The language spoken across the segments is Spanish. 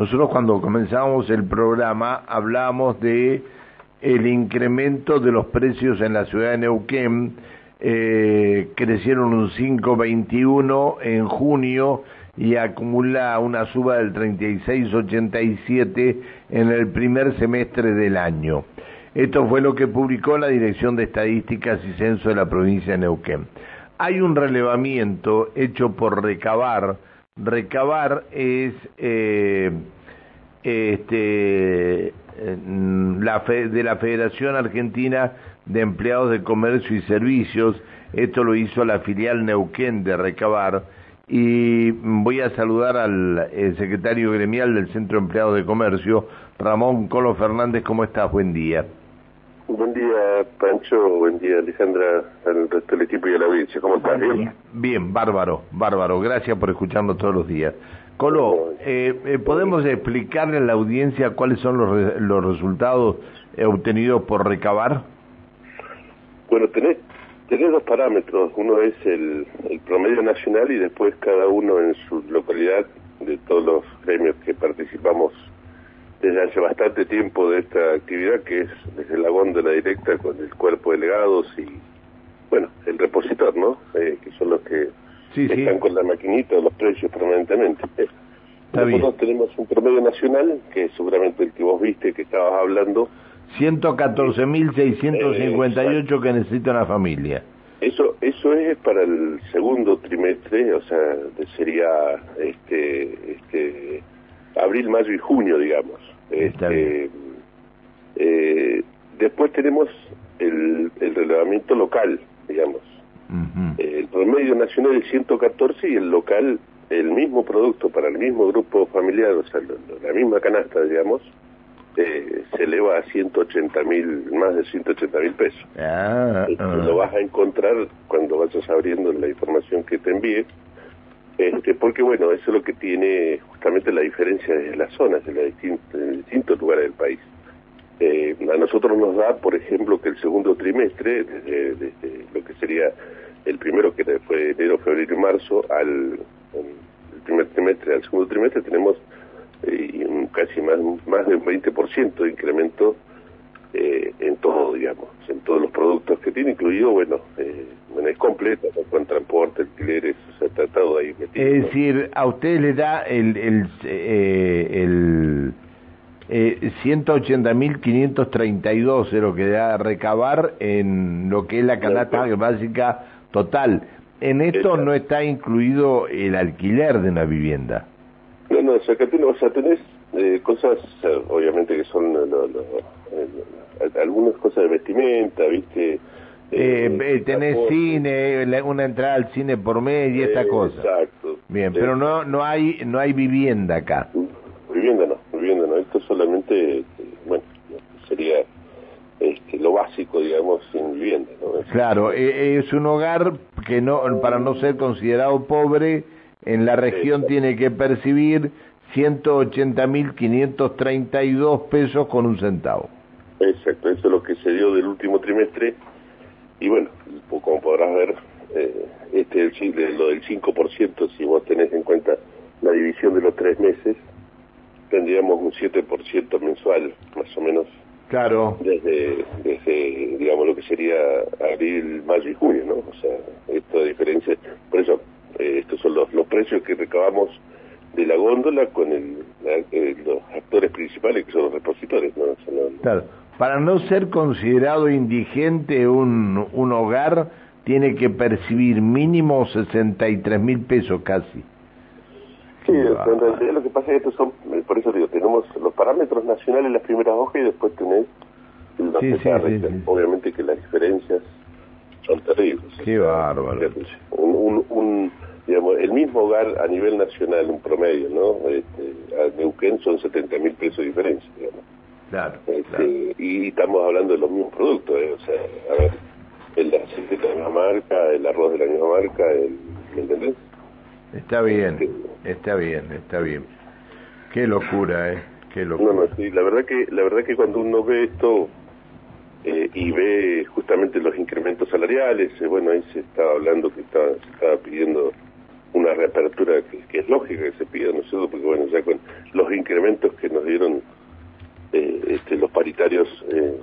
Nosotros cuando comenzamos el programa hablamos de el incremento de los precios en la ciudad de Neuquén, eh, crecieron un 5,21 en junio y acumula una suba del 36,87 en el primer semestre del año. Esto fue lo que publicó la Dirección de Estadísticas y Censo de la provincia de Neuquén. Hay un relevamiento hecho por Recabar. Recabar es eh, este, la de la Federación Argentina de Empleados de Comercio y Servicios. Esto lo hizo la filial Neuquén de Recabar. Y voy a saludar al secretario gremial del Centro de Empleados de Comercio, Ramón Colo Fernández. ¿Cómo estás? Buen día. Buen día, Pancho. Buen día, Alejandra, al resto del equipo y a la audiencia. ¿Cómo estás? Bien, bien, bárbaro, bárbaro. Gracias por escucharnos todos los días. Colo, eh, eh, ¿podemos explicarle a la audiencia cuáles son los, los resultados obtenidos por recabar? Bueno, tenés, tenés dos parámetros. Uno es el, el promedio nacional y después cada uno en su localidad de todos los gremios que participamos desde hace bastante tiempo de esta actividad, que es desde la góndola directa con el cuerpo de legados y, bueno, el repositor, ¿no? Eh, que son los que están con la maquinita los precios permanentemente. Nosotros tenemos un promedio nacional, que es seguramente el que vos viste, que estabas hablando. 114.658 que necesita una familia. Eso eso es para el segundo trimestre, o sea, sería este este abril, mayo y junio, digamos. Este, eh, después tenemos el, el relevamiento local, digamos. el promedio nacional es 114 y el local, el mismo producto para el mismo grupo familiar, o sea, la misma canasta, digamos, eh, se eleva a 180 mil, más de 180 mil pesos. Ah, ah. Lo vas a encontrar cuando vayas abriendo la información que te envíe este, porque bueno, eso es lo que tiene justamente la diferencia de las zonas, de, en distintos lugares del país. Eh, a nosotros nos da, por ejemplo, que el segundo trimestre, desde, lo que sería el primero, que fue enero, febrero y marzo, al primer trimestre, al segundo trimestre, tenemos eh, casi más, más de un 20% de incremento eh, en todo, digamos, en todos los productos que tiene, incluido, bueno, eh, es completa, con transporte, alquileres, o sea, está todo ahí metido. Es decir, a usted le da el, el, eh, el eh, 180.532 es lo que da a recabar en lo que es la canasta básica total. En esto no está incluido el alquiler de una vivienda. No, no, o sea, que o sea, tenés eh, cosas, obviamente que son algunas cosas de vestimenta, ¿viste? Eh, eh tenés cine, una entrada al cine por mes y esta cosa. Exacto. Bien, pero no no hay no hay vivienda acá. Vivienda no, vivienda no. Esto solamente, bueno, sería este, lo básico, digamos, sin vivienda. ¿no? Claro, e, es un hogar que no para no ser considerado pobre en la región tiene que percibir 180.532 pesos con un centavo. Exacto, eso es lo que se dio del último trimestre. Y bueno, como podrás ver, eh, este es lo del 5%, si vos tenés en cuenta la división de los tres meses, tendríamos un 7% mensual, más o menos. Claro. Desde, desde, digamos, lo que sería abril, mayo y junio, ¿no? O sea, esto de diferencia. Por eso, eh, estos son los, los precios que recabamos de la góndola con el, eh, los actores principales que son los repositores. ¿no? Claro. Para no ser considerado indigente un, un hogar, tiene que percibir mínimo 63 mil pesos casi. Sí, en realidad lo que pasa es que estos son, eh, por eso digo, tenemos los parámetros nacionales las primeras hojas y después tenés los sí, sí, Obviamente que las diferencias son terribles. Qué bárbaro. Un, un, digamos, el mismo hogar a nivel nacional, un promedio, ¿no? Este, a Neuquén son 70 mil pesos de diferencia, digamos. Claro, este, Y estamos hablando de los mismos productos, ¿eh? o sea, a ver, el aceite de la misma marca, el arroz de la misma marca, el, ¿me entendés? Está bien, este, está bien, está bien. Qué locura, ¿eh? Qué locura. No, no, sí, la verdad que, la verdad que cuando uno ve esto eh, y ve justamente los incrementos salariales, eh, bueno, ahí se estaba hablando que estaba, se estaba pidiendo una reapertura que, es lógica que se pida, ¿no es cierto? Porque bueno, ya con los incrementos que nos dieron eh, este, los paritarios eh,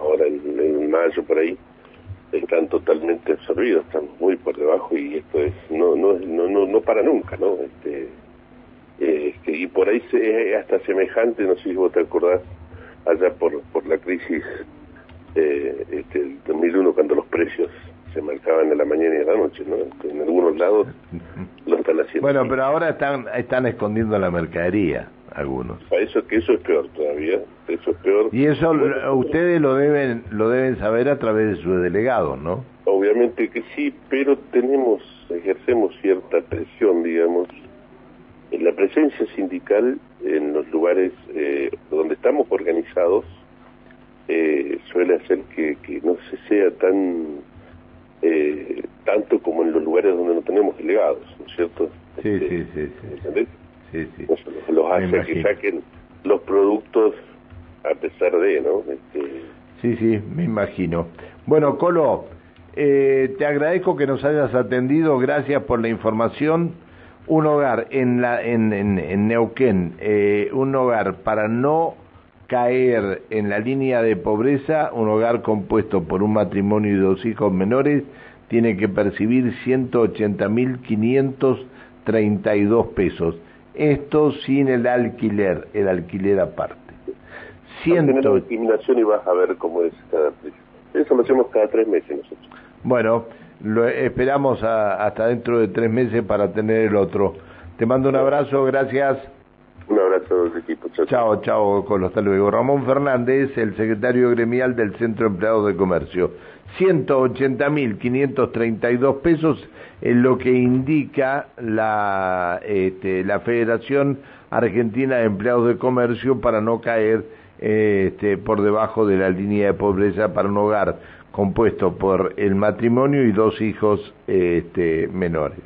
ahora en, mayo por ahí, están totalmente absorbidos, están muy por debajo y esto es no no no no, no para nunca, ¿no? Este, este, y por ahí se, hasta semejante, no sé si vos te acordás, allá por, por la crisis eh, este, del 2001 cuando los precios se marcaban en la mañana y en la noche, ¿no? En algunos lados lo están haciendo. Bueno, pero ahora están están escondiendo la mercadería algunos. eso que eso es peor todavía, eso es peor. Y eso ustedes lo deben lo deben saber a través de sus delegados, ¿no? Obviamente que sí, pero tenemos ejercemos cierta presión, digamos, en la presencia sindical en los lugares eh, donde estamos organizados eh, suele hacer que, que no se sea tan eh, tanto como en los lugares donde no tenemos delegados, ¿no es cierto? Sí, este, sí, sí. sí. Sí, Los, hace que saquen los productos a pesar de, ¿no? Este... Sí, sí, me imagino. Bueno, Colo, eh, te agradezco que nos hayas atendido, gracias por la información. Un hogar en, la, en, en, Neuquén, eh, un hogar para no caer en la línea de pobreza, un hogar compuesto por un matrimonio y dos hijos menores tiene que percibir 180.532 pesos. Esto sin el alquiler, el alquiler aparte. Ciento... discriminación y vas a ver cómo es cada Eso lo hacemos cada tres meses nosotros. Bueno, lo esperamos hasta dentro de tres meses para tener el otro. Te mando un abrazo, gracias. Un abrazo los equipo. Chao, chao, con hasta luego. Ramón Fernández, el secretario gremial del Centro de Empleados de Comercio. 180.532 pesos es lo que indica la, este, la Federación Argentina de Empleados de Comercio para no caer este, por debajo de la línea de pobreza para un hogar compuesto por el matrimonio y dos hijos este, menores.